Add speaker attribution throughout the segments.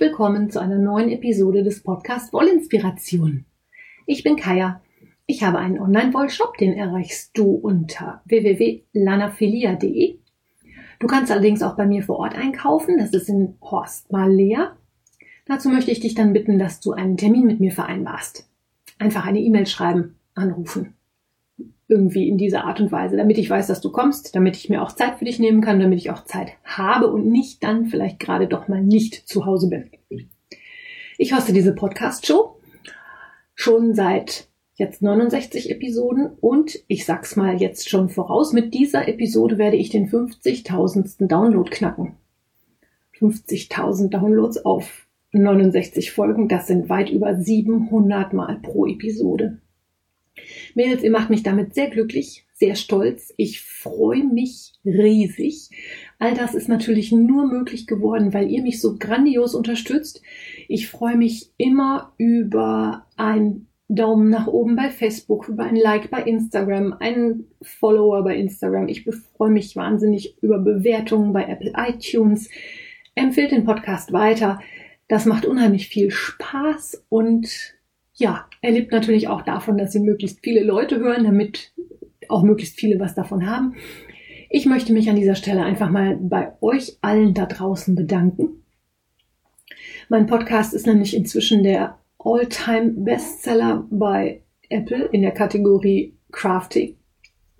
Speaker 1: Willkommen zu einer neuen Episode des Podcasts Wollinspiration. Ich bin Kaya. Ich habe einen Online-Wollshop, den erreichst du unter www.lanafilia.de. Du kannst allerdings auch bei mir vor Ort einkaufen. Das ist in Horst mal leer. Dazu möchte ich dich dann bitten, dass du einen Termin mit mir vereinbarst. Einfach eine E-Mail schreiben, anrufen irgendwie in dieser Art und Weise, damit ich weiß, dass du kommst, damit ich mir auch Zeit für dich nehmen kann, damit ich auch Zeit habe und nicht dann vielleicht gerade doch mal nicht zu Hause bin. Ich hoste diese Podcast-Show schon seit jetzt 69 Episoden und ich sag's mal jetzt schon voraus, mit dieser Episode werde ich den 50.000. Download knacken. 50.000 Downloads auf 69 Folgen, das sind weit über 700 Mal pro Episode. Mädels, ihr macht mich damit sehr glücklich, sehr stolz. Ich freue mich riesig. All das ist natürlich nur möglich geworden, weil ihr mich so grandios unterstützt. Ich freue mich immer über ein Daumen nach oben bei Facebook, über ein Like bei Instagram, einen Follower bei Instagram. Ich freue mich wahnsinnig über Bewertungen bei Apple iTunes. Empfehlt den Podcast weiter. Das macht unheimlich viel Spaß und ja, er lebt natürlich auch davon, dass ihn möglichst viele Leute hören, damit auch möglichst viele was davon haben. Ich möchte mich an dieser Stelle einfach mal bei euch allen da draußen bedanken. Mein Podcast ist nämlich inzwischen der All-Time Bestseller bei Apple in der Kategorie Crafting,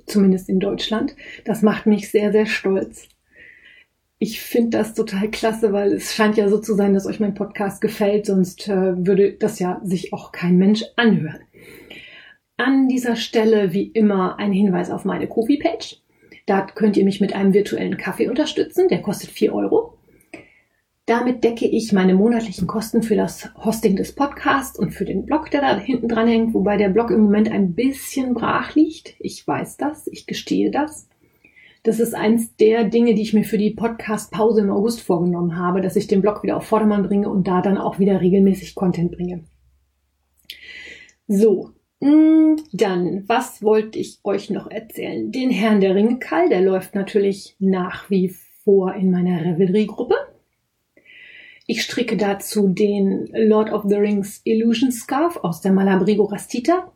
Speaker 1: zumindest in Deutschland. Das macht mich sehr, sehr stolz ich finde das total klasse, weil es scheint ja so zu sein, dass euch mein Podcast gefällt, sonst äh, würde das ja sich auch kein Mensch anhören. An dieser Stelle wie immer ein Hinweis auf meine Kofi-Page. Da könnt ihr mich mit einem virtuellen Kaffee unterstützen, der kostet vier Euro. Damit decke ich meine monatlichen Kosten für das Hosting des Podcasts und für den Blog, der da hinten dran hängt, wobei der Blog im Moment ein bisschen brach liegt. Ich weiß das, ich gestehe das. Das ist eins der Dinge, die ich mir für die Podcast-Pause im August vorgenommen habe, dass ich den Blog wieder auf Vordermann bringe und da dann auch wieder regelmäßig Content bringe. So, mm, dann, was wollte ich euch noch erzählen? Den Herrn der Ringe Kall, der läuft natürlich nach wie vor in meiner Revelry-Gruppe. Ich stricke dazu den Lord of the Rings Illusion Scarf aus der Malabrigo Rastita.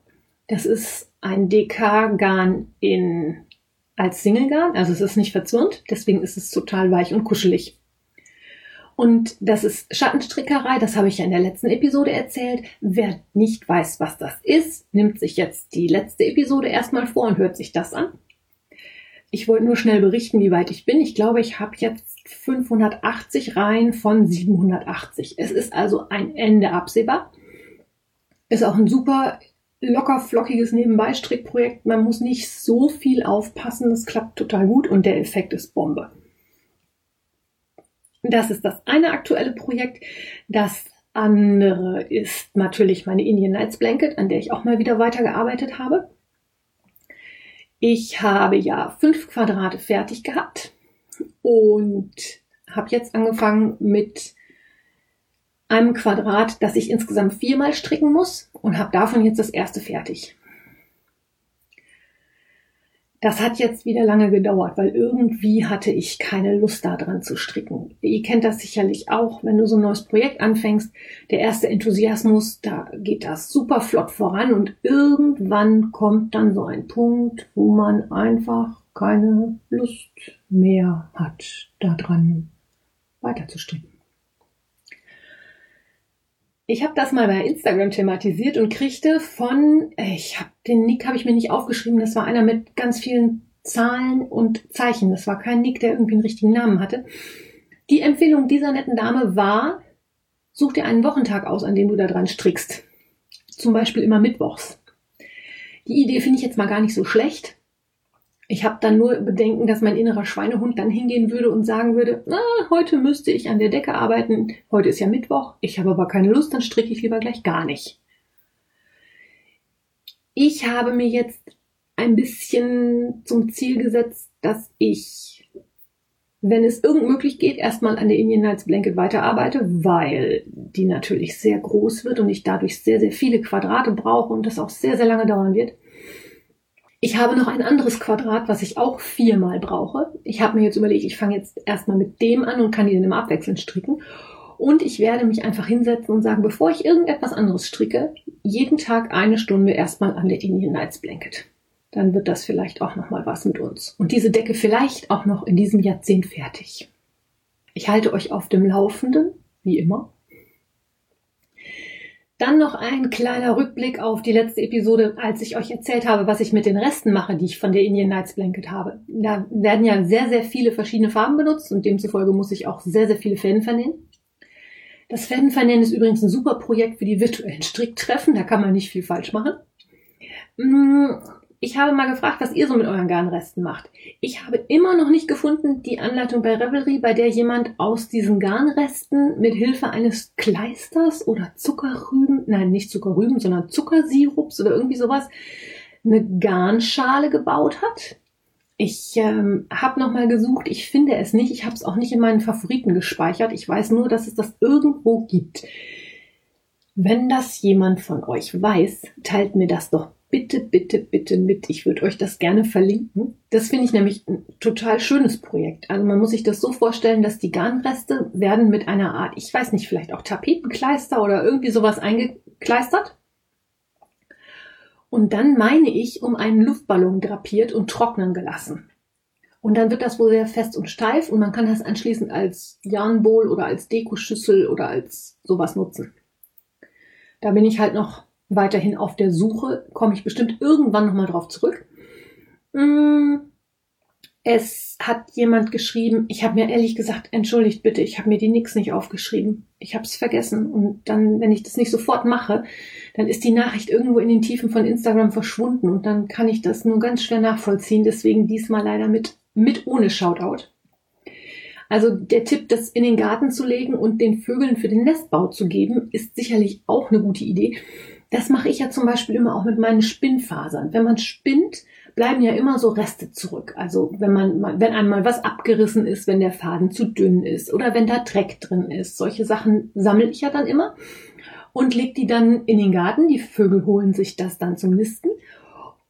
Speaker 1: Das ist ein DK-Garn in als Singlegarn, also es ist nicht verzwirnt, deswegen ist es total weich und kuschelig. Und das ist Schattenstrickerei, das habe ich ja in der letzten Episode erzählt. Wer nicht weiß, was das ist, nimmt sich jetzt die letzte Episode erstmal vor und hört sich das an. Ich wollte nur schnell berichten, wie weit ich bin. Ich glaube, ich habe jetzt 580 Reihen von 780. Es ist also ein Ende absehbar. Ist auch ein super locker flockiges Nebenbei-Strickprojekt. Man muss nicht so viel aufpassen. Das klappt total gut und der Effekt ist Bombe. Das ist das eine aktuelle Projekt. Das andere ist natürlich meine Indian Nights Blanket, an der ich auch mal wieder weitergearbeitet habe. Ich habe ja fünf Quadrate fertig gehabt und habe jetzt angefangen mit einem Quadrat, das ich insgesamt viermal stricken muss und habe davon jetzt das erste fertig. Das hat jetzt wieder lange gedauert, weil irgendwie hatte ich keine Lust daran zu stricken. Ihr kennt das sicherlich auch, wenn du so ein neues Projekt anfängst. Der erste Enthusiasmus, da geht das super flott voran und irgendwann kommt dann so ein Punkt, wo man einfach keine Lust mehr hat, daran weiter zu stricken. Ich habe das mal bei Instagram thematisiert und kriegte von, äh, ich habe den Nick habe ich mir nicht aufgeschrieben, das war einer mit ganz vielen Zahlen und Zeichen. Das war kein Nick, der irgendwie einen richtigen Namen hatte. Die Empfehlung dieser netten Dame war, such dir einen Wochentag aus, an dem du da dran strickst. Zum Beispiel immer mittwochs. Die Idee finde ich jetzt mal gar nicht so schlecht. Ich habe dann nur Bedenken, dass mein innerer Schweinehund dann hingehen würde und sagen würde, na, heute müsste ich an der Decke arbeiten, heute ist ja Mittwoch, ich habe aber keine Lust, dann stricke ich lieber gleich gar nicht. Ich habe mir jetzt ein bisschen zum Ziel gesetzt, dass ich, wenn es irgend möglich geht, erstmal an der Indian Nights Blanket weiterarbeite, weil die natürlich sehr groß wird und ich dadurch sehr, sehr viele Quadrate brauche und das auch sehr, sehr lange dauern wird. Ich habe noch ein anderes Quadrat, was ich auch viermal brauche. Ich habe mir jetzt überlegt, ich fange jetzt erstmal mit dem an und kann die dann immer abwechselnd stricken. Und ich werde mich einfach hinsetzen und sagen, bevor ich irgendetwas anderes stricke, jeden Tag eine Stunde erstmal an der Indian Nights Blanket. Dann wird das vielleicht auch noch mal was mit uns. Und diese Decke vielleicht auch noch in diesem Jahrzehnt fertig. Ich halte euch auf dem Laufenden, wie immer. Dann noch ein kleiner Rückblick auf die letzte Episode, als ich euch erzählt habe, was ich mit den Resten mache, die ich von der Indian Nights Blanket habe. Da werden ja sehr, sehr viele verschiedene Farben benutzt und demzufolge muss ich auch sehr, sehr viele Fäden vernähen. Das Fädenvernähen ist übrigens ein super Projekt für die virtuellen Stricktreffen, da kann man nicht viel falsch machen. Ich habe mal gefragt, was ihr so mit euren Garnresten macht. Ich habe immer noch nicht gefunden die Anleitung bei Revelry, bei der jemand aus diesen Garnresten mit Hilfe eines Kleisters oder Zuckerrüben, nein, nicht Zuckerrüben, sondern Zuckersirups oder irgendwie sowas, eine Garnschale gebaut hat. Ich ähm, habe nochmal gesucht, ich finde es nicht. Ich habe es auch nicht in meinen Favoriten gespeichert. Ich weiß nur, dass es das irgendwo gibt. Wenn das jemand von euch weiß, teilt mir das doch bitte, bitte, bitte mit. Ich würde euch das gerne verlinken. Das finde ich nämlich ein total schönes Projekt. Also man muss sich das so vorstellen, dass die Garnreste werden mit einer Art, ich weiß nicht, vielleicht auch Tapetenkleister oder irgendwie sowas eingekleistert. Und dann meine ich, um einen Luftballon drapiert und trocknen gelassen. Und dann wird das wohl sehr fest und steif und man kann das anschließend als Yarnbowl oder als Dekoschüssel oder als sowas nutzen. Da bin ich halt noch weiterhin auf der Suche, komme ich bestimmt irgendwann nochmal drauf zurück. Mm, es hat jemand geschrieben, ich habe mir ehrlich gesagt, entschuldigt bitte, ich habe mir die Nix nicht aufgeschrieben. Ich habe es vergessen. Und dann, wenn ich das nicht sofort mache, dann ist die Nachricht irgendwo in den Tiefen von Instagram verschwunden und dann kann ich das nur ganz schwer nachvollziehen. Deswegen diesmal leider mit, mit ohne Shoutout. Also der Tipp, das in den Garten zu legen und den Vögeln für den Nestbau zu geben, ist sicherlich auch eine gute Idee. Das mache ich ja zum Beispiel immer auch mit meinen Spinnfasern. Wenn man spinnt, bleiben ja immer so Reste zurück. Also wenn man, wenn einmal was abgerissen ist, wenn der Faden zu dünn ist oder wenn da Dreck drin ist. Solche Sachen sammle ich ja dann immer und leg die dann in den Garten. Die Vögel holen sich das dann zum Nisten.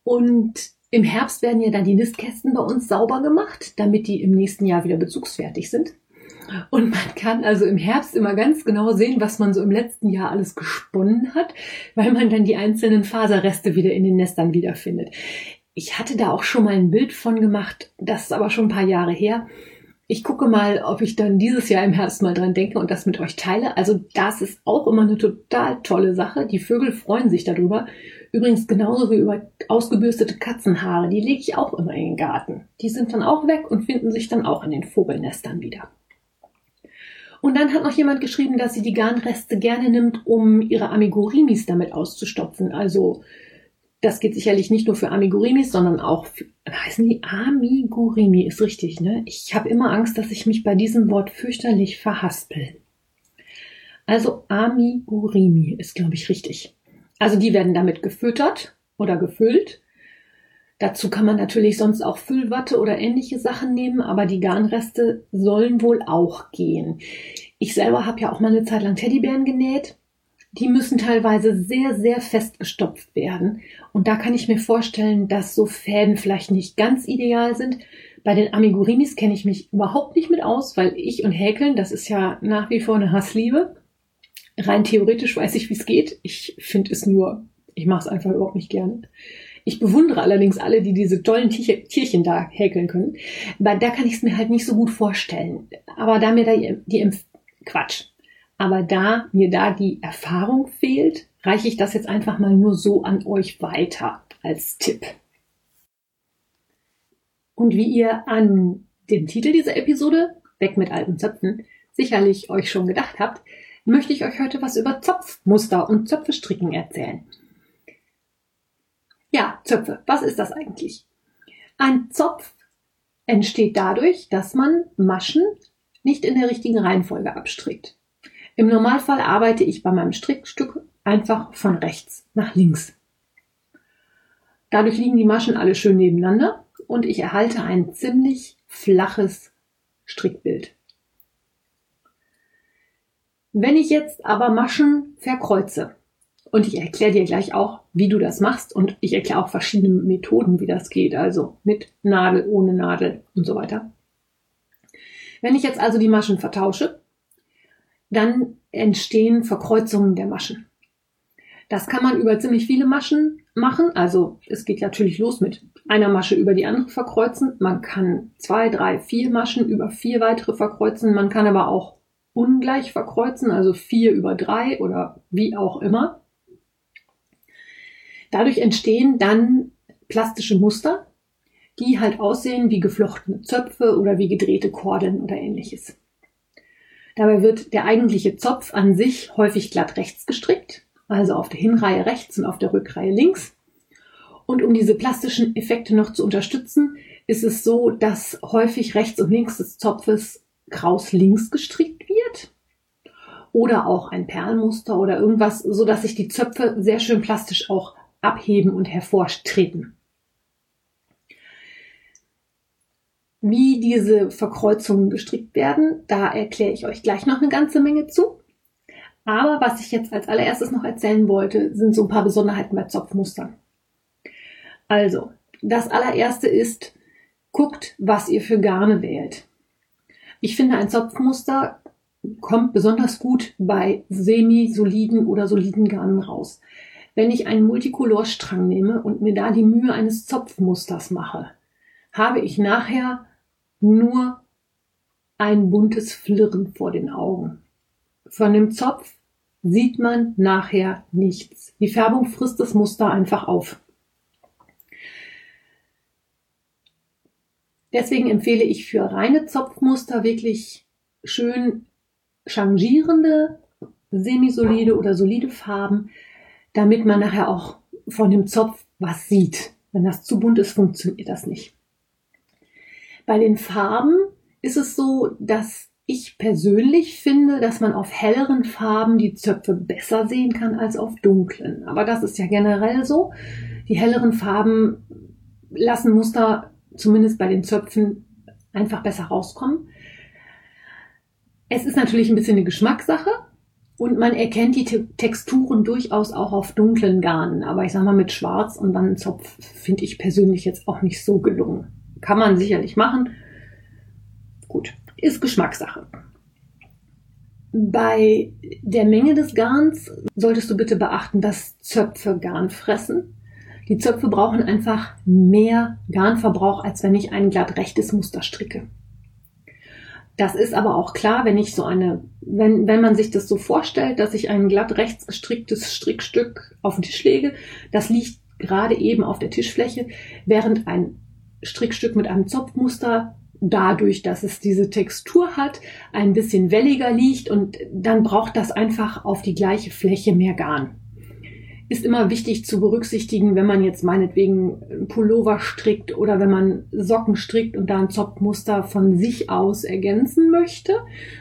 Speaker 1: Und im Herbst werden ja dann die Nistkästen bei uns sauber gemacht, damit die im nächsten Jahr wieder bezugsfertig sind. Und man kann also im Herbst immer ganz genau sehen, was man so im letzten Jahr alles gesponnen hat, weil man dann die einzelnen Faserreste wieder in den Nestern wiederfindet. Ich hatte da auch schon mal ein Bild von gemacht, das ist aber schon ein paar Jahre her. Ich gucke mal, ob ich dann dieses Jahr im Herbst mal dran denke und das mit euch teile. Also das ist auch immer eine total tolle Sache. Die Vögel freuen sich darüber. Übrigens genauso wie über ausgebürstete Katzenhaare. Die lege ich auch immer in den Garten. Die sind dann auch weg und finden sich dann auch in den Vogelnestern wieder. Und dann hat noch jemand geschrieben, dass sie die Garnreste gerne nimmt, um ihre Amigurimis damit auszustopfen. Also das geht sicherlich nicht nur für Amigurimis, sondern auch für, heißen die Amigurimi, ist richtig, ne? Ich habe immer Angst, dass ich mich bei diesem Wort fürchterlich verhaspel. Also Amigurimi ist, glaube ich, richtig. Also die werden damit gefüttert oder gefüllt Dazu kann man natürlich sonst auch Füllwatte oder ähnliche Sachen nehmen, aber die Garnreste sollen wohl auch gehen. Ich selber habe ja auch mal eine Zeit lang Teddybären genäht. Die müssen teilweise sehr, sehr fest gestopft werden. Und da kann ich mir vorstellen, dass so Fäden vielleicht nicht ganz ideal sind. Bei den Amigurimis kenne ich mich überhaupt nicht mit aus, weil ich und Häkeln, das ist ja nach wie vor eine Hassliebe. Rein theoretisch weiß ich, wie es geht. Ich finde es nur, ich mache es einfach überhaupt nicht gerne. Ich bewundere allerdings alle, die diese tollen Tierchen da häkeln können. Weil da kann ich es mir halt nicht so gut vorstellen. Aber da mir da die, die Quatsch. Aber da mir da die Erfahrung fehlt, reiche ich das jetzt einfach mal nur so an euch weiter als Tipp. Und wie ihr an dem Titel dieser Episode, Weg mit alten Zöpfen, sicherlich euch schon gedacht habt, möchte ich euch heute was über Zopfmuster und Zöpfestricken erzählen. Ja, Zöpfe. Was ist das eigentlich? Ein Zopf entsteht dadurch, dass man Maschen nicht in der richtigen Reihenfolge abstrickt. Im Normalfall arbeite ich bei meinem Strickstück einfach von rechts nach links. Dadurch liegen die Maschen alle schön nebeneinander und ich erhalte ein ziemlich flaches Strickbild. Wenn ich jetzt aber Maschen verkreuze, und ich erkläre dir gleich auch, wie du das machst. Und ich erkläre auch verschiedene Methoden, wie das geht. Also mit Nadel, ohne Nadel und so weiter. Wenn ich jetzt also die Maschen vertausche, dann entstehen Verkreuzungen der Maschen. Das kann man über ziemlich viele Maschen machen. Also es geht natürlich los mit einer Masche über die andere verkreuzen. Man kann zwei, drei, vier Maschen über vier weitere verkreuzen. Man kann aber auch ungleich verkreuzen, also vier über drei oder wie auch immer. Dadurch entstehen dann plastische Muster, die halt aussehen wie geflochtene Zöpfe oder wie gedrehte Kordeln oder ähnliches. Dabei wird der eigentliche Zopf an sich häufig glatt rechts gestrickt, also auf der Hinreihe rechts und auf der Rückreihe links. Und um diese plastischen Effekte noch zu unterstützen, ist es so, dass häufig rechts und links des Zopfes kraus links gestrickt wird. Oder auch ein Perlmuster oder irgendwas, so dass sich die Zöpfe sehr schön plastisch auch abheben und hervortreten. Wie diese Verkreuzungen gestrickt werden, da erkläre ich euch gleich noch eine ganze Menge zu. Aber was ich jetzt als allererstes noch erzählen wollte, sind so ein paar Besonderheiten bei Zopfmustern. Also, das allererste ist, guckt, was ihr für Garne wählt. Ich finde, ein Zopfmuster kommt besonders gut bei semi-soliden oder soliden Garnen raus. Wenn ich einen Multicolor-Strang nehme und mir da die Mühe eines Zopfmusters mache, habe ich nachher nur ein buntes Flirren vor den Augen. Von dem Zopf sieht man nachher nichts. Die Färbung frisst das Muster einfach auf. Deswegen empfehle ich für reine Zopfmuster wirklich schön changierende, semisolide oder solide Farben, damit man nachher auch von dem Zopf was sieht. Wenn das zu bunt ist, funktioniert das nicht. Bei den Farben ist es so, dass ich persönlich finde, dass man auf helleren Farben die Zöpfe besser sehen kann als auf dunklen. Aber das ist ja generell so. Die helleren Farben lassen Muster zumindest bei den Zöpfen einfach besser rauskommen. Es ist natürlich ein bisschen eine Geschmackssache und man erkennt die Te Texturen durchaus auch auf dunklen Garnen. Aber ich sag mal, mit Schwarz und dann Zopf finde ich persönlich jetzt auch nicht so gelungen. Kann man sicherlich machen. Gut, ist Geschmackssache. Bei der Menge des Garns solltest du bitte beachten, dass Zöpfe Garn fressen. Die Zöpfe brauchen einfach mehr Garnverbrauch, als wenn ich ein glatt rechtes Muster stricke. Das ist aber auch klar, wenn ich so eine, wenn, wenn man sich das so vorstellt, dass ich ein glatt rechts gestricktes Strickstück auf den Tisch lege, das liegt gerade eben auf der Tischfläche, während ein Strickstück mit einem Zopfmuster dadurch, dass es diese Textur hat, ein bisschen welliger liegt und dann braucht das einfach auf die gleiche Fläche mehr Garn. Ist immer wichtig zu berücksichtigen, wenn man jetzt meinetwegen Pullover strickt oder wenn man Socken strickt und da ein Zopfmuster von sich aus ergänzen möchte,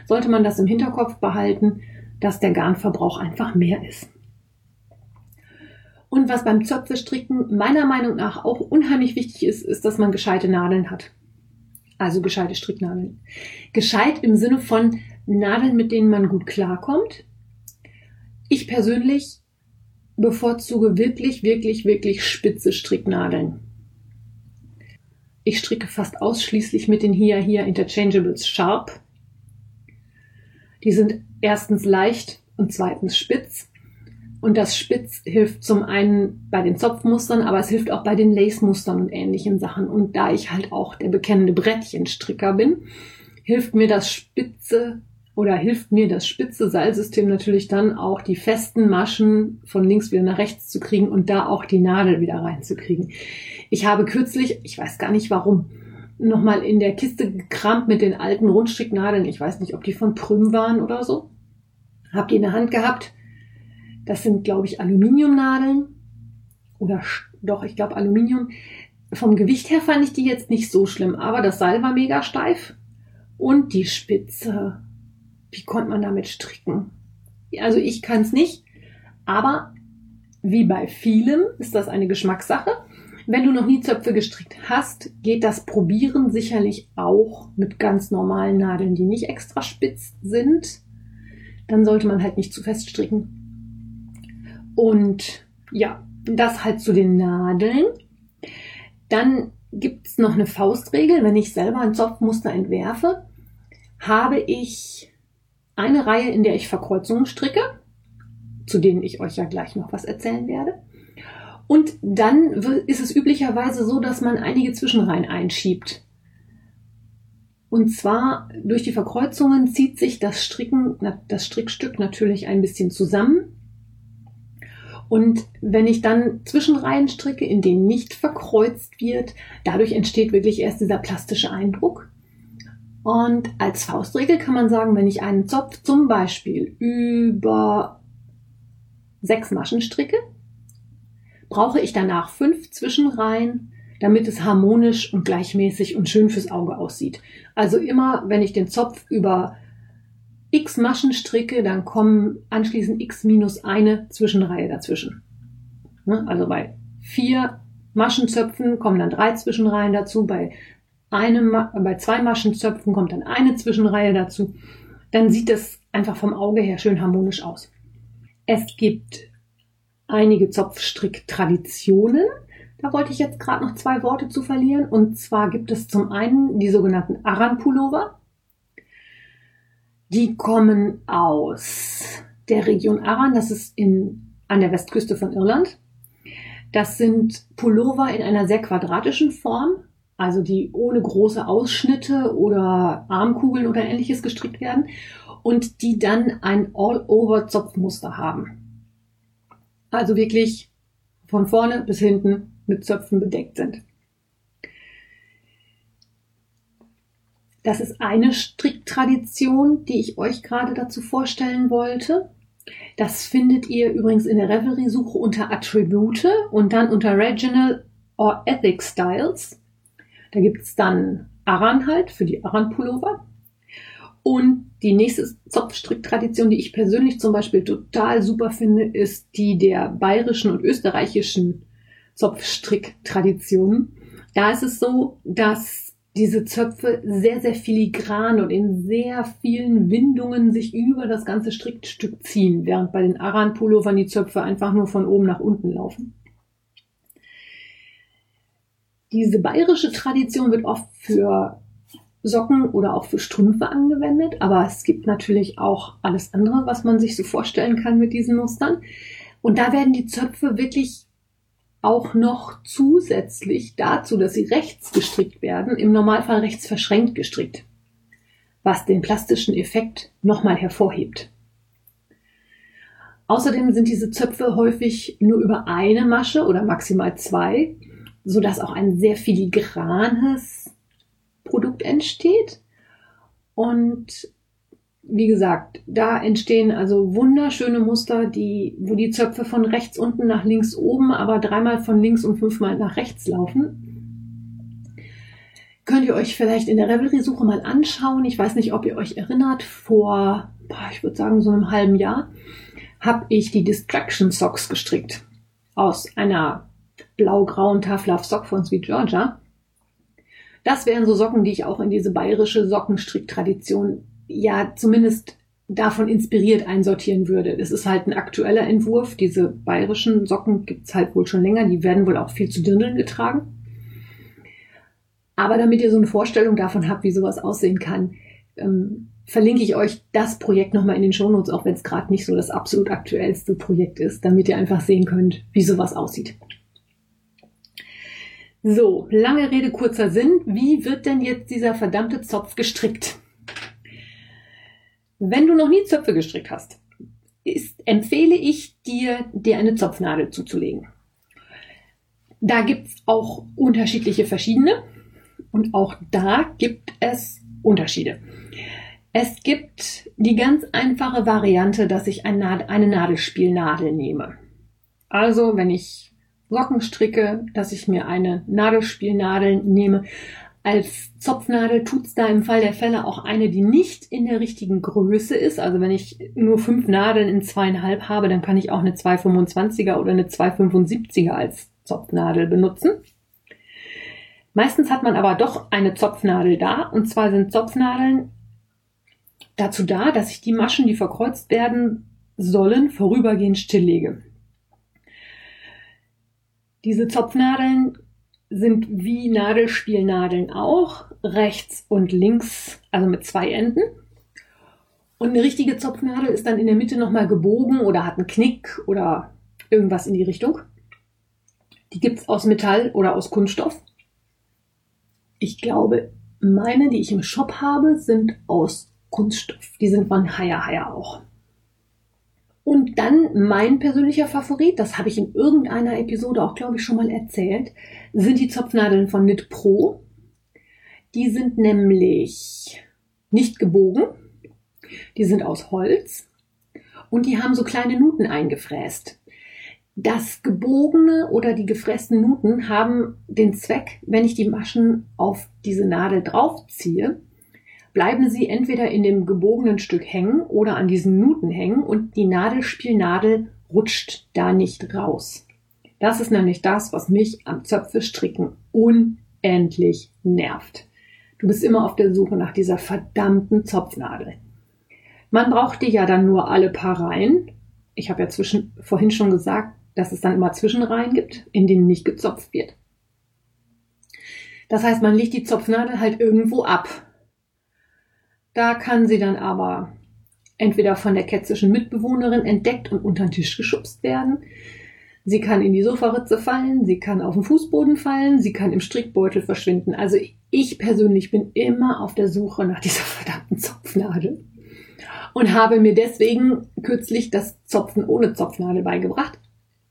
Speaker 1: sollte man das im Hinterkopf behalten, dass der Garnverbrauch einfach mehr ist. Und was beim Zöpfestricken meiner Meinung nach auch unheimlich wichtig ist, ist, dass man gescheite Nadeln hat. Also gescheite Stricknadeln. Gescheit im Sinne von Nadeln, mit denen man gut klarkommt. Ich persönlich bevorzuge wirklich, wirklich, wirklich spitze Stricknadeln. Ich stricke fast ausschließlich mit den Hia Hia Interchangeables Sharp. Die sind erstens leicht und zweitens spitz. Und das Spitz hilft zum einen bei den Zopfmustern, aber es hilft auch bei den Lace-Mustern und ähnlichen Sachen. Und da ich halt auch der bekennende Brettchenstricker bin, hilft mir das Spitze oder hilft mir das spitze Seilsystem natürlich dann auch die festen Maschen von links wieder nach rechts zu kriegen und da auch die Nadel wieder reinzukriegen. Ich habe kürzlich, ich weiß gar nicht warum, nochmal in der Kiste gekramt mit den alten Rundstricknadeln. Ich weiß nicht, ob die von Prüm waren oder so. Hab die in der Hand gehabt das sind, glaube ich, Aluminiumnadeln. Oder doch, ich glaube Aluminium. Vom Gewicht her fand ich die jetzt nicht so schlimm, aber das Seil war mega steif. Und die Spitze. Wie konnte man damit stricken? Also ich kann es nicht, aber wie bei vielem ist das eine Geschmackssache. Wenn du noch nie Zöpfe gestrickt hast, geht das Probieren sicherlich auch mit ganz normalen Nadeln, die nicht extra spitz sind. Dann sollte man halt nicht zu fest stricken. Und ja, das halt zu den Nadeln. Dann gibt's noch eine Faustregel. Wenn ich selber ein Zopfmuster entwerfe, habe ich eine Reihe, in der ich Verkreuzungen stricke, zu denen ich euch ja gleich noch was erzählen werde. Und dann ist es üblicherweise so, dass man einige Zwischenreihen einschiebt. Und zwar durch die Verkreuzungen zieht sich das Stricken, das Strickstück natürlich ein bisschen zusammen. Und wenn ich dann Zwischenreihen stricke, in denen nicht verkreuzt wird, dadurch entsteht wirklich erst dieser plastische Eindruck. Und als Faustregel kann man sagen, wenn ich einen Zopf zum Beispiel über sechs Maschen stricke, brauche ich danach fünf Zwischenreihen, damit es harmonisch und gleichmäßig und schön fürs Auge aussieht. Also immer, wenn ich den Zopf über x Maschen stricke, dann kommen anschließend x minus eine Zwischenreihe dazwischen. Ne? Also bei vier Maschenzöpfen kommen dann drei Zwischenreihen dazu, bei einem, bei zwei Maschenzöpfen kommt dann eine Zwischenreihe dazu. Dann sieht das einfach vom Auge her schön harmonisch aus. Es gibt einige Zopfstricktraditionen. Da wollte ich jetzt gerade noch zwei Worte zu verlieren. Und zwar gibt es zum einen die sogenannten Aran-Pullover. Die kommen aus der Region Aran, das ist in, an der Westküste von Irland. Das sind Pullover in einer sehr quadratischen Form, also die ohne große Ausschnitte oder Armkugeln oder ähnliches gestrickt werden und die dann ein All-Over-Zopfmuster haben. Also wirklich von vorne bis hinten mit Zöpfen bedeckt sind. Das ist eine Stricktradition, die ich euch gerade dazu vorstellen wollte. Das findet ihr übrigens in der Revelry-Suche unter Attribute und dann unter Regional or Ethnic Styles. Da gibt's dann Aran halt für die Aran-Pullover. Und die nächste Zopfstricktradition, die ich persönlich zum Beispiel total super finde, ist die der bayerischen und österreichischen Zopfstricktraditionen. Da ist es so, dass diese Zöpfe sehr, sehr filigran und in sehr vielen Windungen sich über das ganze Strickstück ziehen, während bei den Aran-Pullovern die Zöpfe einfach nur von oben nach unten laufen. Diese bayerische Tradition wird oft für Socken oder auch für Strümpfe angewendet, aber es gibt natürlich auch alles andere, was man sich so vorstellen kann mit diesen Mustern. Und da werden die Zöpfe wirklich auch noch zusätzlich dazu, dass sie rechts gestrickt werden, im Normalfall rechts verschränkt gestrickt, was den plastischen Effekt nochmal hervorhebt. Außerdem sind diese Zöpfe häufig nur über eine Masche oder maximal zwei so dass auch ein sehr filigranes Produkt entsteht. Und wie gesagt, da entstehen also wunderschöne Muster, die, wo die Zöpfe von rechts unten nach links oben, aber dreimal von links und fünfmal nach rechts laufen. Könnt ihr euch vielleicht in der Revelry-Suche mal anschauen. Ich weiß nicht, ob ihr euch erinnert, vor, ich würde sagen, so einem halben Jahr habe ich die Distraction Socks gestrickt. Aus einer blau-grauen Love Sock von Sweet Georgia. Das wären so Socken, die ich auch in diese bayerische Sockenstricktradition ja zumindest davon inspiriert einsortieren würde. Es ist halt ein aktueller Entwurf. Diese bayerischen Socken gibt's halt wohl schon länger. Die werden wohl auch viel zu Dirndeln getragen. Aber damit ihr so eine Vorstellung davon habt, wie sowas aussehen kann, ähm, verlinke ich euch das Projekt nochmal in den Shownotes, auch wenn es gerade nicht so das absolut aktuellste Projekt ist, damit ihr einfach sehen könnt, wie sowas aussieht. So, lange Rede, kurzer Sinn. Wie wird denn jetzt dieser verdammte Zopf gestrickt? Wenn du noch nie Zöpfe gestrickt hast, ist, empfehle ich dir, dir eine Zopfnadel zuzulegen. Da gibt's auch unterschiedliche verschiedene und auch da gibt es Unterschiede. Es gibt die ganz einfache Variante, dass ich eine Nadelspielnadel nehme. Also, wenn ich Socken stricke, dass ich mir eine Nadelspielnadel nehme. Als Zopfnadel tut's da im Fall der Fälle auch eine, die nicht in der richtigen Größe ist. Also wenn ich nur fünf Nadeln in zweieinhalb habe, dann kann ich auch eine 225er oder eine 275er als Zopfnadel benutzen. Meistens hat man aber doch eine Zopfnadel da. Und zwar sind Zopfnadeln dazu da, dass ich die Maschen, die verkreuzt werden sollen, vorübergehend stilllege. Diese Zopfnadeln sind wie Nadelspielnadeln auch, rechts und links, also mit zwei Enden. Und eine richtige Zopfnadel ist dann in der Mitte nochmal gebogen oder hat einen Knick oder irgendwas in die Richtung. Die gibt es aus Metall oder aus Kunststoff. Ich glaube, meine, die ich im Shop habe, sind aus Kunststoff. Die sind von Haya Haya auch. Und dann mein persönlicher Favorit, das habe ich in irgendeiner Episode auch, glaube ich, schon mal erzählt, sind die Zopfnadeln von Knit Pro. Die sind nämlich nicht gebogen, die sind aus Holz und die haben so kleine Nuten eingefräst. Das gebogene oder die gefrästen Nuten haben den Zweck, wenn ich die Maschen auf diese Nadel draufziehe, bleiben sie entweder in dem gebogenen Stück hängen oder an diesen Nuten hängen und die Nadelspielnadel rutscht da nicht raus. Das ist nämlich das, was mich am Zöpfestricken unendlich nervt. Du bist immer auf der Suche nach dieser verdammten Zopfnadel. Man braucht die ja dann nur alle paar Reihen. Ich habe ja zwischen, vorhin schon gesagt, dass es dann immer Zwischenreihen gibt, in denen nicht gezopft wird. Das heißt, man legt die Zopfnadel halt irgendwo ab. Da kann sie dann aber entweder von der kätzischen Mitbewohnerin entdeckt und unter den Tisch geschubst werden. Sie kann in die Sofaritze fallen, sie kann auf den Fußboden fallen, sie kann im Strickbeutel verschwinden. Also ich persönlich bin immer auf der Suche nach dieser verdammten Zopfnadel und habe mir deswegen kürzlich das Zopfen ohne Zopfnadel beigebracht.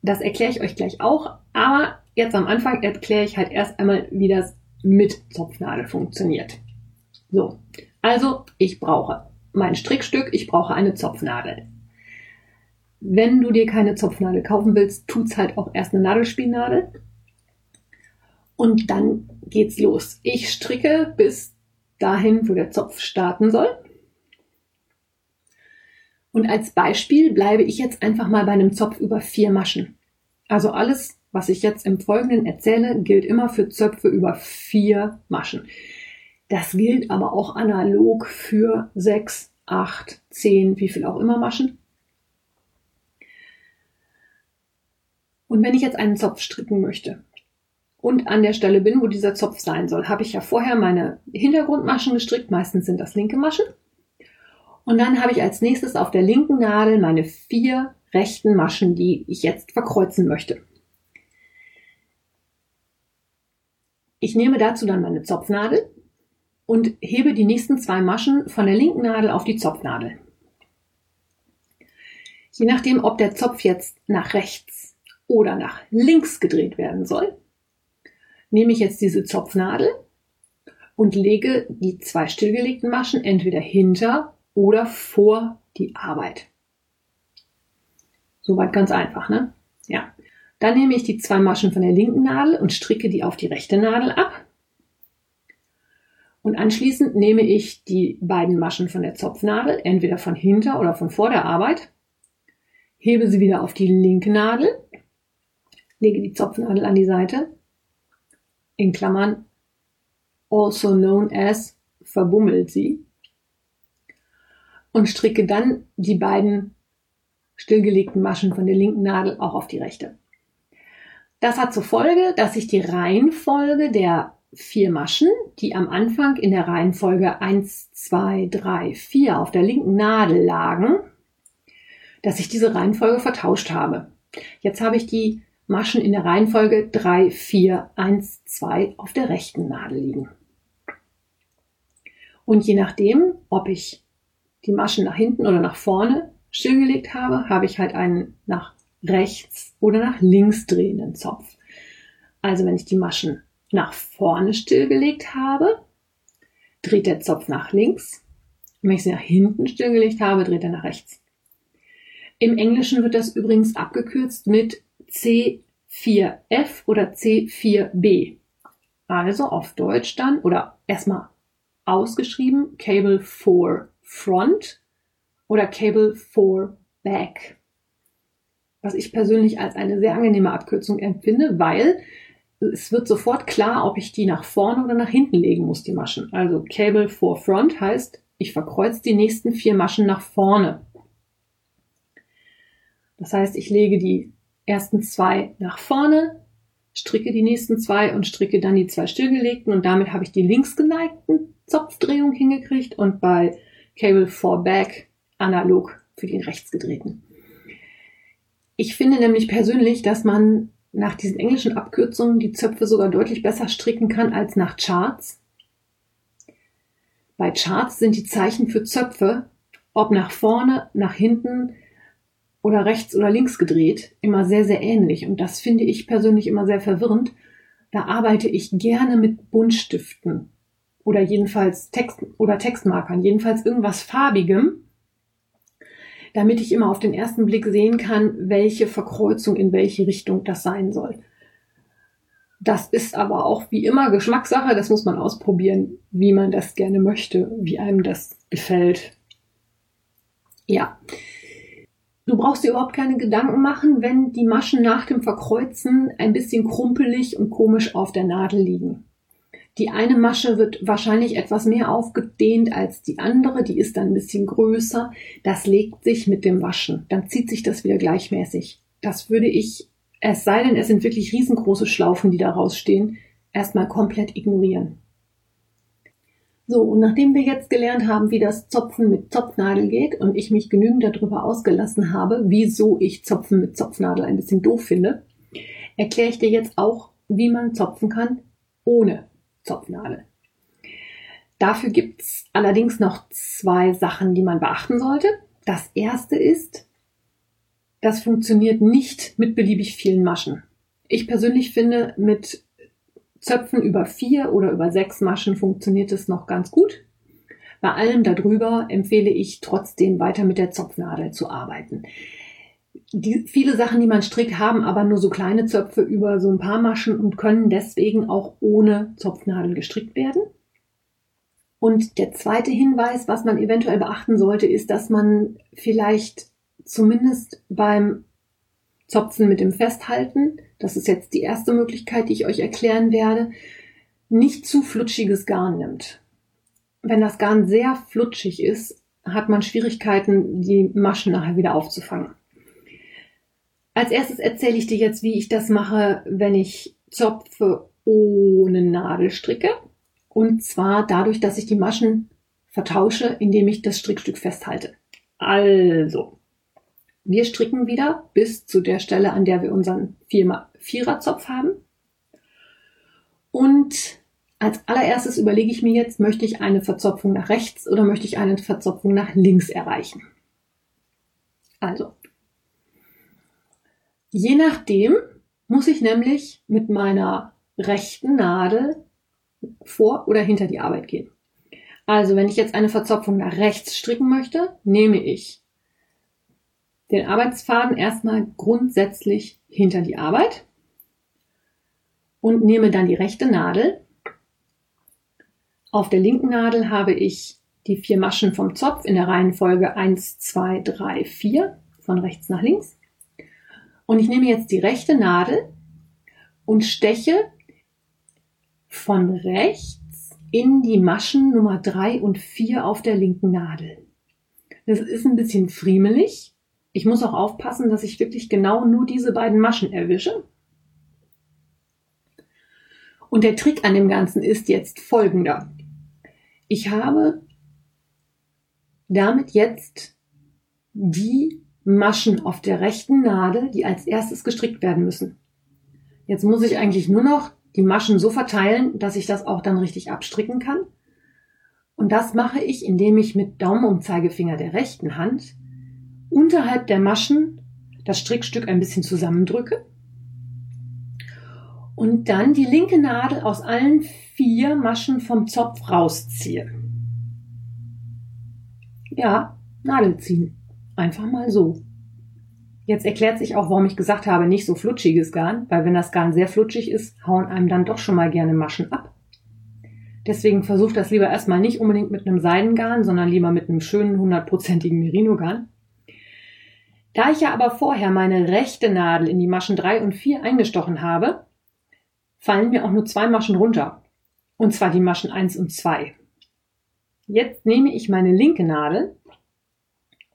Speaker 1: Das erkläre ich euch gleich auch, aber jetzt am Anfang erkläre ich halt erst einmal, wie das mit Zopfnadel funktioniert. So, also ich brauche mein Strickstück, ich brauche eine Zopfnadel. Wenn du dir keine Zopfnadel kaufen willst, tut's halt auch erst eine Nadelspielnadel. Und dann geht's los. Ich stricke bis dahin, wo der Zopf starten soll. Und als Beispiel bleibe ich jetzt einfach mal bei einem Zopf über vier Maschen. Also alles, was ich jetzt im Folgenden erzähle, gilt immer für Zöpfe über vier Maschen. Das gilt aber auch analog für sechs, acht, zehn, wie viel auch immer Maschen. Und wenn ich jetzt einen Zopf stricken möchte und an der Stelle bin, wo dieser Zopf sein soll, habe ich ja vorher meine Hintergrundmaschen gestrickt. Meistens sind das linke Maschen. Und dann habe ich als nächstes auf der linken Nadel meine vier rechten Maschen, die ich jetzt verkreuzen möchte. Ich nehme dazu dann meine Zopfnadel und hebe die nächsten zwei Maschen von der linken Nadel auf die Zopfnadel. Je nachdem, ob der Zopf jetzt nach rechts oder nach links gedreht werden soll, nehme ich jetzt diese Zopfnadel und lege die zwei stillgelegten Maschen entweder hinter oder vor die Arbeit. Soweit ganz einfach, ne? Ja. Dann nehme ich die zwei Maschen von der linken Nadel und stricke die auf die rechte Nadel ab. Und anschließend nehme ich die beiden Maschen von der Zopfnadel, entweder von hinter oder von vor der Arbeit, hebe sie wieder auf die linke Nadel, lege die Zopfnadel an die Seite, in Klammern also known as verbummelt sie und stricke dann die beiden stillgelegten Maschen von der linken Nadel auch auf die rechte. Das hat zur Folge, dass ich die Reihenfolge der vier Maschen, die am Anfang in der Reihenfolge 1, 2, 3, 4 auf der linken Nadel lagen, dass ich diese Reihenfolge vertauscht habe. Jetzt habe ich die Maschen in der Reihenfolge 3, 4, 1, 2 auf der rechten Nadel liegen. Und je nachdem, ob ich die Maschen nach hinten oder nach vorne stillgelegt habe, habe ich halt einen nach rechts oder nach links drehenden Zopf. Also wenn ich die Maschen nach vorne stillgelegt habe, dreht der Zopf nach links. wenn ich sie nach hinten stillgelegt habe, dreht er nach rechts. Im Englischen wird das übrigens abgekürzt mit C4F oder C4B. Also auf Deutsch dann oder erstmal ausgeschrieben Cable 4 Front oder Cable 4 Back. Was ich persönlich als eine sehr angenehme Abkürzung empfinde, weil es wird sofort klar, ob ich die nach vorne oder nach hinten legen muss, die Maschen. Also Cable 4 Front heißt, ich verkreuze die nächsten vier Maschen nach vorne. Das heißt, ich lege die ersten zwei nach vorne, stricke die nächsten zwei und stricke dann die zwei stillgelegten und damit habe ich die links geneigten Zopfdrehung hingekriegt und bei Cable 4 Back analog für den rechtsgedrehten. Ich finde nämlich persönlich, dass man nach diesen englischen Abkürzungen die Zöpfe sogar deutlich besser stricken kann als nach Charts. Bei Charts sind die Zeichen für Zöpfe, ob nach vorne, nach hinten oder rechts oder links gedreht, immer sehr, sehr ähnlich. Und das finde ich persönlich immer sehr verwirrend. Da arbeite ich gerne mit Buntstiften oder jedenfalls Text oder Textmarkern, jedenfalls irgendwas farbigem, damit ich immer auf den ersten Blick sehen kann, welche Verkreuzung in welche Richtung das sein soll. Das ist aber auch wie immer Geschmackssache, das muss man ausprobieren, wie man das gerne möchte, wie einem das gefällt. Ja. Du brauchst dir überhaupt keine Gedanken machen, wenn die Maschen nach dem Verkreuzen ein bisschen krumpelig und komisch auf der Nadel liegen. Die eine Masche wird wahrscheinlich etwas mehr aufgedehnt als die andere, die ist dann ein bisschen größer. Das legt sich mit dem Waschen. Dann zieht sich das wieder gleichmäßig. Das würde ich, es sei denn, es sind wirklich riesengroße Schlaufen, die da rausstehen, erstmal komplett ignorieren. So, und nachdem wir jetzt gelernt haben, wie das Zopfen mit Zopfnadel geht und ich mich genügend darüber ausgelassen habe, wieso ich Zopfen mit Zopfnadel ein bisschen doof finde, erkläre ich dir jetzt auch, wie man zopfen kann ohne Zopfnadel. Dafür gibt's allerdings noch zwei Sachen, die man beachten sollte. Das erste ist, das funktioniert nicht mit beliebig vielen Maschen. Ich persönlich finde, mit Zöpfen über vier oder über sechs Maschen funktioniert es noch ganz gut. Bei allem darüber empfehle ich trotzdem weiter mit der Zopfnadel zu arbeiten. Die, viele Sachen, die man strickt, haben aber nur so kleine Zöpfe über so ein paar Maschen und können deswegen auch ohne Zopfnadel gestrickt werden. Und der zweite Hinweis, was man eventuell beachten sollte, ist, dass man vielleicht zumindest beim Zopfen mit dem Festhalten, das ist jetzt die erste Möglichkeit, die ich euch erklären werde, nicht zu flutschiges Garn nimmt. Wenn das Garn sehr flutschig ist, hat man Schwierigkeiten, die Maschen nachher wieder aufzufangen. Als erstes erzähle ich dir jetzt, wie ich das mache, wenn ich Zopfe ohne Nadel stricke. Und zwar dadurch, dass ich die Maschen vertausche, indem ich das Strickstück festhalte. Also, wir stricken wieder bis zu der Stelle, an der wir unseren Viererzopf haben. Und als allererstes überlege ich mir jetzt, möchte ich eine Verzopfung nach rechts oder möchte ich eine Verzopfung nach links erreichen. Also, Je nachdem muss ich nämlich mit meiner rechten Nadel vor oder hinter die Arbeit gehen. Also wenn ich jetzt eine Verzopfung nach rechts stricken möchte, nehme ich den Arbeitsfaden erstmal grundsätzlich hinter die Arbeit und nehme dann die rechte Nadel. Auf der linken Nadel habe ich die vier Maschen vom Zopf in der Reihenfolge 1, 2, 3, 4 von rechts nach links. Und ich nehme jetzt die rechte Nadel und steche von rechts in die Maschen Nummer drei und vier auf der linken Nadel. Das ist ein bisschen friemelig. Ich muss auch aufpassen, dass ich wirklich genau nur diese beiden Maschen erwische. Und der Trick an dem Ganzen ist jetzt folgender. Ich habe damit jetzt die Maschen auf der rechten Nadel, die als erstes gestrickt werden müssen. Jetzt muss ich eigentlich nur noch die Maschen so verteilen, dass ich das auch dann richtig abstricken kann. Und das mache ich, indem ich mit Daumen und Zeigefinger der rechten Hand unterhalb der Maschen das Strickstück ein bisschen zusammendrücke und dann die linke Nadel aus allen vier Maschen vom Zopf rausziehe. Ja, Nadel ziehen. Einfach mal so. Jetzt erklärt sich auch, warum ich gesagt habe, nicht so flutschiges Garn, weil wenn das Garn sehr flutschig ist, hauen einem dann doch schon mal gerne Maschen ab. Deswegen versucht das lieber erstmal nicht unbedingt mit einem Seidengarn, sondern lieber mit einem schönen hundertprozentigen Merino-Garn. Da ich ja aber vorher meine rechte Nadel in die Maschen 3 und 4 eingestochen habe, fallen mir auch nur zwei Maschen runter. Und zwar die Maschen 1 und 2. Jetzt nehme ich meine linke Nadel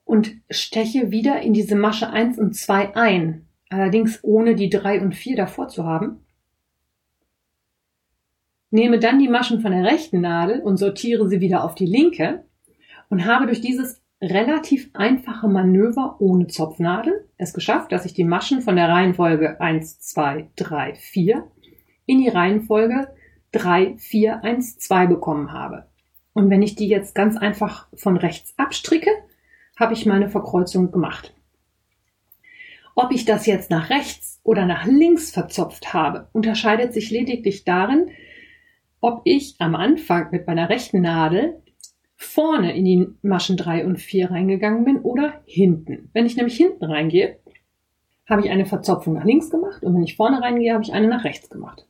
Speaker 1: und steche wieder in diese Masche 1 und 2 ein, allerdings ohne die 3 und 4 davor zu haben. Nehme dann die Maschen von der rechten Nadel und sortiere sie wieder auf die linke und habe durch dieses relativ einfache Manöver ohne Zopfnadel es geschafft, dass ich die Maschen von der Reihenfolge 1, 2, 3, 4 in die Reihenfolge 3, 4, 1, 2 bekommen habe. Und wenn ich die jetzt ganz einfach von rechts abstricke, habe ich meine Verkreuzung gemacht. Ob ich das jetzt nach rechts oder nach links verzopft habe, unterscheidet sich lediglich darin, ob ich am Anfang mit meiner rechten Nadel vorne in die Maschen 3 und 4 reingegangen bin oder hinten. Wenn ich nämlich hinten reingehe, habe ich eine Verzopfung nach links gemacht und wenn ich vorne reingehe, habe ich eine nach rechts gemacht.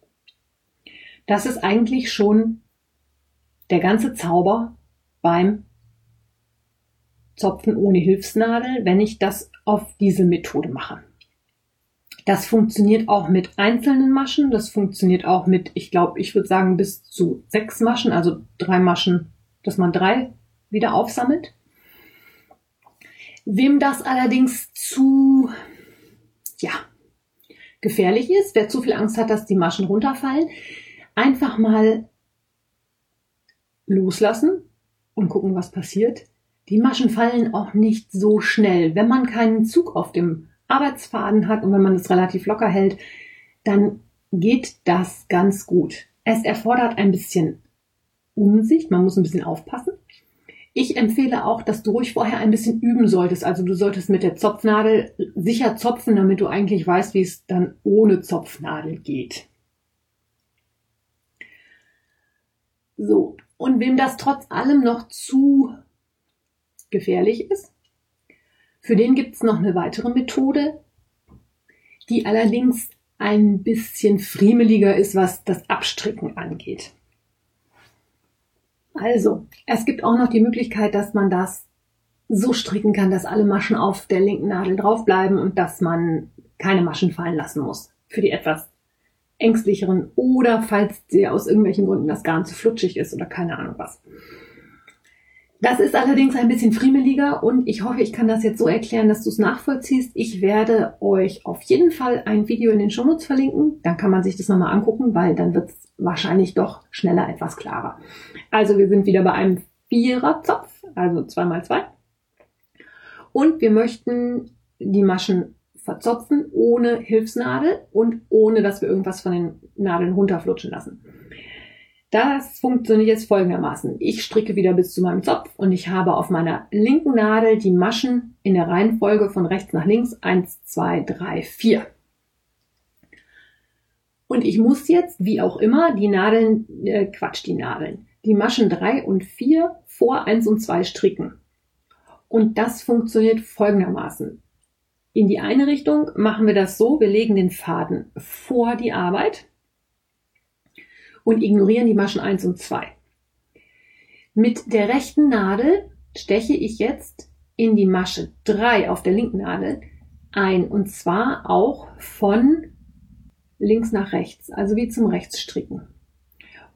Speaker 1: Das ist eigentlich schon der ganze Zauber beim Zopfen ohne Hilfsnadel, wenn ich das auf diese Methode mache. Das funktioniert auch mit einzelnen Maschen. Das funktioniert auch mit, ich glaube, ich würde sagen, bis zu sechs Maschen, also drei Maschen dass man drei wieder aufsammelt. Wem das allerdings zu, ja, gefährlich ist, wer zu viel Angst hat, dass die Maschen runterfallen, einfach mal loslassen und gucken, was passiert. Die Maschen fallen auch nicht so schnell. Wenn man keinen Zug auf dem Arbeitsfaden hat und wenn man es relativ locker hält, dann geht das ganz gut. Es erfordert ein bisschen Umsicht, man muss ein bisschen aufpassen. Ich empfehle auch, dass du ruhig vorher ein bisschen üben solltest. Also du solltest mit der Zopfnadel sicher zopfen, damit du eigentlich weißt, wie es dann ohne Zopfnadel geht. So, und wem das trotz allem noch zu gefährlich ist, für den gibt es noch eine weitere Methode, die allerdings ein bisschen friemeliger ist, was das Abstricken angeht. Also, es gibt auch noch die Möglichkeit, dass man das so stricken kann, dass alle Maschen auf der linken Nadel draufbleiben und dass man keine Maschen fallen lassen muss. Für die etwas ängstlicheren oder falls sie aus irgendwelchen Gründen das Garn zu flutschig ist oder keine Ahnung was. Das ist allerdings ein bisschen friemeliger und ich hoffe, ich kann das jetzt so erklären, dass du es nachvollziehst. Ich werde euch auf jeden Fall ein Video in den Shownotes verlinken. Dann kann man sich das nochmal angucken, weil dann wird es wahrscheinlich doch schneller etwas klarer. Also wir sind wieder bei einem Viererzopf, also zwei mal zwei. Und wir möchten die Maschen verzopfen ohne Hilfsnadel und ohne, dass wir irgendwas von den Nadeln runterflutschen lassen. Das funktioniert jetzt folgendermaßen. Ich stricke wieder bis zu meinem Zopf und ich habe auf meiner linken Nadel die Maschen in der Reihenfolge von rechts nach links 1, 2, 3, 4. Und ich muss jetzt, wie auch immer, die Nadeln, äh, Quatsch, die Nadeln, die Maschen 3 und 4 vor 1 und 2 stricken. Und das funktioniert folgendermaßen. In die eine Richtung machen wir das so, wir legen den Faden vor die Arbeit und ignorieren die Maschen 1 und 2. Mit der rechten Nadel steche ich jetzt in die Masche 3 auf der linken Nadel ein und zwar auch von links nach rechts, also wie zum Rechtsstricken.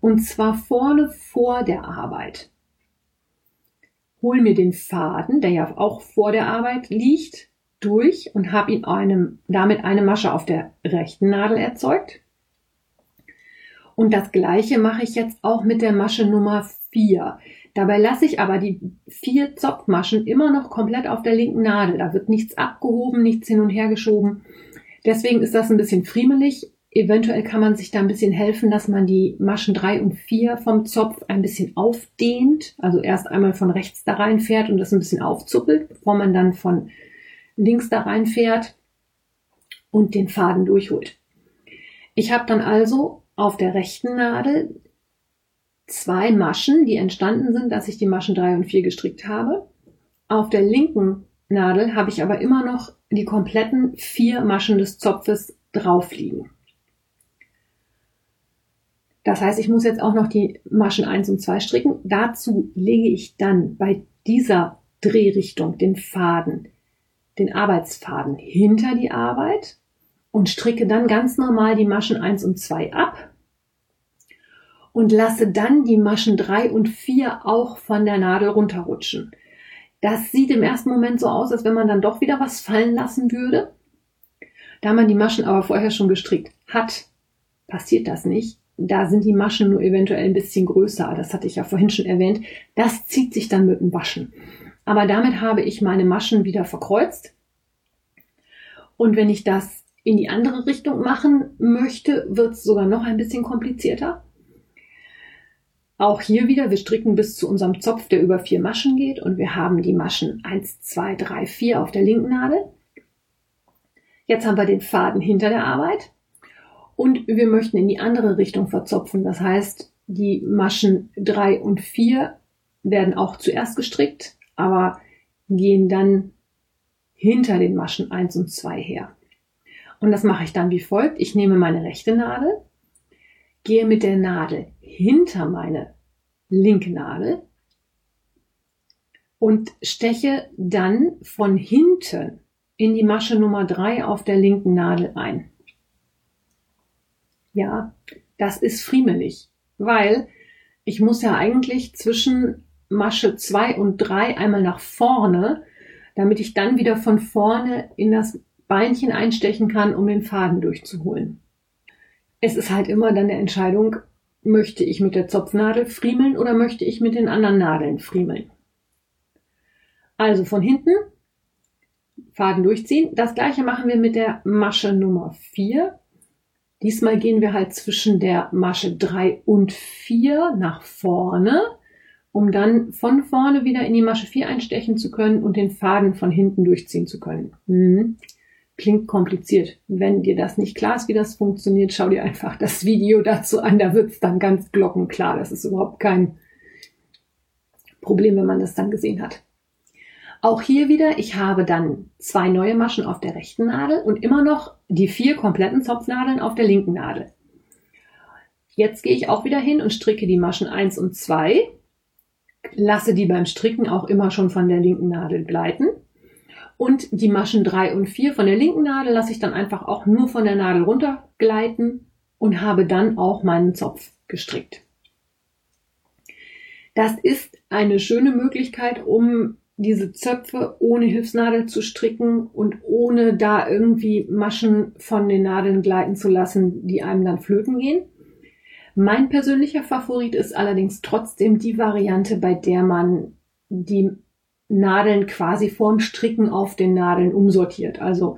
Speaker 1: Und zwar vorne vor der Arbeit. Hol mir den Faden, der ja auch vor der Arbeit liegt, durch und habe ihn einem, damit eine Masche auf der rechten Nadel erzeugt. Und das gleiche mache ich jetzt auch mit der Masche Nummer 4. Dabei lasse ich aber die vier Zopfmaschen immer noch komplett auf der linken Nadel. Da wird nichts abgehoben, nichts hin und her geschoben. Deswegen ist das ein bisschen friemelig. Eventuell kann man sich da ein bisschen helfen, dass man die Maschen 3 und 4 vom Zopf ein bisschen aufdehnt. Also erst einmal von rechts da reinfährt und das ein bisschen aufzuppelt, bevor man dann von links da reinfährt und den Faden durchholt. Ich habe dann also auf der rechten Nadel zwei Maschen, die entstanden sind, dass ich die Maschen 3 und 4 gestrickt habe. Auf der linken Nadel habe ich aber immer noch die kompletten vier Maschen des Zopfes drauf liegen. Das heißt, ich muss jetzt auch noch die Maschen 1 und 2 stricken. Dazu lege ich dann bei dieser Drehrichtung den Faden, den Arbeitsfaden hinter die Arbeit und stricke dann ganz normal die Maschen 1 und 2 ab und lasse dann die Maschen 3 und 4 auch von der Nadel runterrutschen. Das sieht im ersten Moment so aus, als wenn man dann doch wieder was fallen lassen würde. Da man die Maschen aber vorher schon gestrickt hat, passiert das nicht. Da sind die Maschen nur eventuell ein bisschen größer. Das hatte ich ja vorhin schon erwähnt. Das zieht sich dann mit dem Waschen. Aber damit habe ich meine Maschen wieder verkreuzt. Und wenn ich das in die andere Richtung machen möchte, wird es sogar noch ein bisschen komplizierter. Auch hier wieder, wir stricken bis zu unserem Zopf, der über vier Maschen geht und wir haben die Maschen 1, 2, 3, 4 auf der linken Nadel. Jetzt haben wir den Faden hinter der Arbeit und wir möchten in die andere Richtung verzopfen. Das heißt, die Maschen 3 und 4 werden auch zuerst gestrickt, aber gehen dann hinter den Maschen 1 und 2 her. Und das mache ich dann wie folgt. Ich nehme meine rechte Nadel, gehe mit der Nadel hinter meine linke Nadel und steche dann von hinten in die Masche Nummer 3 auf der linken Nadel ein. Ja, das ist friemelig, weil ich muss ja eigentlich zwischen Masche 2 und 3 einmal nach vorne, damit ich dann wieder von vorne in das Beinchen einstechen kann, um den Faden durchzuholen. Es ist halt immer dann eine Entscheidung, möchte ich mit der Zopfnadel friemeln oder möchte ich mit den anderen Nadeln friemeln. Also von hinten Faden durchziehen. Das gleiche machen wir mit der Masche Nummer 4. Diesmal gehen wir halt zwischen der Masche 3 und 4 nach vorne, um dann von vorne wieder in die Masche 4 einstechen zu können und den Faden von hinten durchziehen zu können. Hm. Klingt kompliziert. Wenn dir das nicht klar ist, wie das funktioniert, schau dir einfach das Video dazu an. Da wird es dann ganz glockenklar. Das ist überhaupt kein Problem, wenn man das dann gesehen hat. Auch hier wieder, ich habe dann zwei neue Maschen auf der rechten Nadel und immer noch die vier kompletten Zopfnadeln auf der linken Nadel. Jetzt gehe ich auch wieder hin und stricke die Maschen 1 und 2, lasse die beim Stricken auch immer schon von der linken Nadel gleiten und die Maschen 3 und 4 von der linken Nadel lasse ich dann einfach auch nur von der Nadel runtergleiten und habe dann auch meinen Zopf gestrickt. Das ist eine schöne Möglichkeit, um diese Zöpfe ohne Hilfsnadel zu stricken und ohne da irgendwie Maschen von den Nadeln gleiten zu lassen, die einem dann flöten gehen. Mein persönlicher Favorit ist allerdings trotzdem die Variante, bei der man die Nadeln quasi vorm Stricken auf den Nadeln umsortiert. Also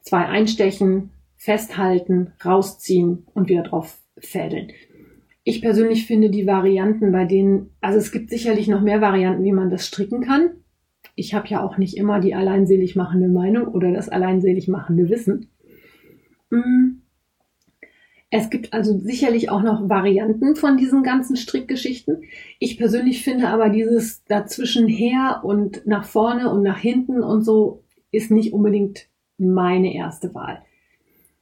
Speaker 1: zwei einstechen, festhalten, rausziehen und wieder drauf fädeln. Ich persönlich finde die Varianten, bei denen, also es gibt sicherlich noch mehr Varianten, wie man das stricken kann. Ich habe ja auch nicht immer die alleinselig machende Meinung oder das alleinselig machende Wissen. Mm. Es gibt also sicherlich auch noch Varianten von diesen ganzen Strickgeschichten. Ich persönlich finde aber dieses dazwischen her und nach vorne und nach hinten und so ist nicht unbedingt meine erste Wahl.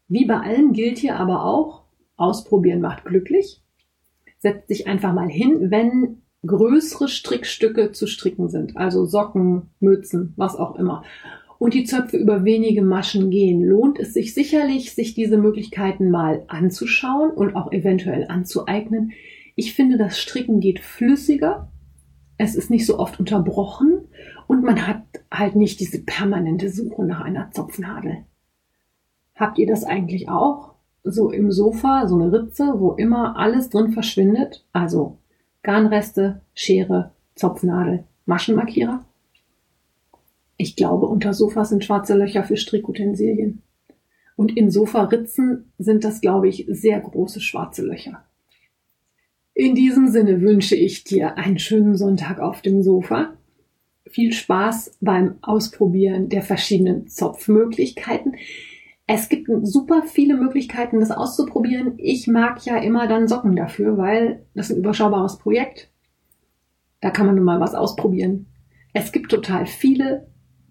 Speaker 1: Wie bei allen gilt hier aber auch, ausprobieren macht glücklich. Setzt sich einfach mal hin, wenn größere Strickstücke zu stricken sind, also Socken, Mützen, was auch immer und die Zöpfe über wenige Maschen gehen, lohnt es sich sicherlich, sich diese Möglichkeiten mal anzuschauen und auch eventuell anzueignen. Ich finde, das Stricken geht flüssiger, es ist nicht so oft unterbrochen und man hat halt nicht diese permanente Suche nach einer Zopfnadel. Habt ihr das eigentlich auch? So im Sofa, so eine Ritze, wo immer alles drin verschwindet? Also Garnreste, Schere, Zopfnadel, Maschenmarkierer? Ich glaube, unter Sofas sind schwarze Löcher für Strickutensilien. Und in Sofaritzen sind das, glaube ich, sehr große schwarze Löcher. In diesem Sinne wünsche ich dir einen schönen Sonntag auf dem Sofa. Viel Spaß beim Ausprobieren der verschiedenen Zopfmöglichkeiten. Es gibt super viele Möglichkeiten, das auszuprobieren. Ich mag ja immer dann Socken dafür, weil das ein überschaubares Projekt. Da kann man nun mal was ausprobieren. Es gibt total viele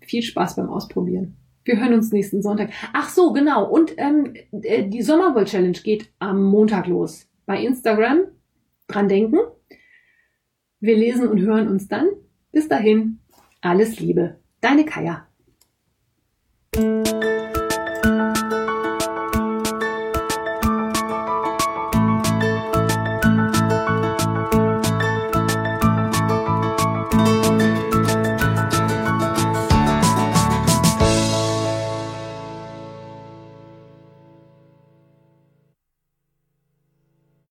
Speaker 1: viel Spaß beim Ausprobieren. Wir hören uns nächsten Sonntag. Ach so, genau. Und ähm, äh, die Sommerwoll-Challenge geht am Montag los. Bei Instagram dran denken. Wir lesen und hören uns dann. Bis dahin, alles Liebe. Deine Kaya.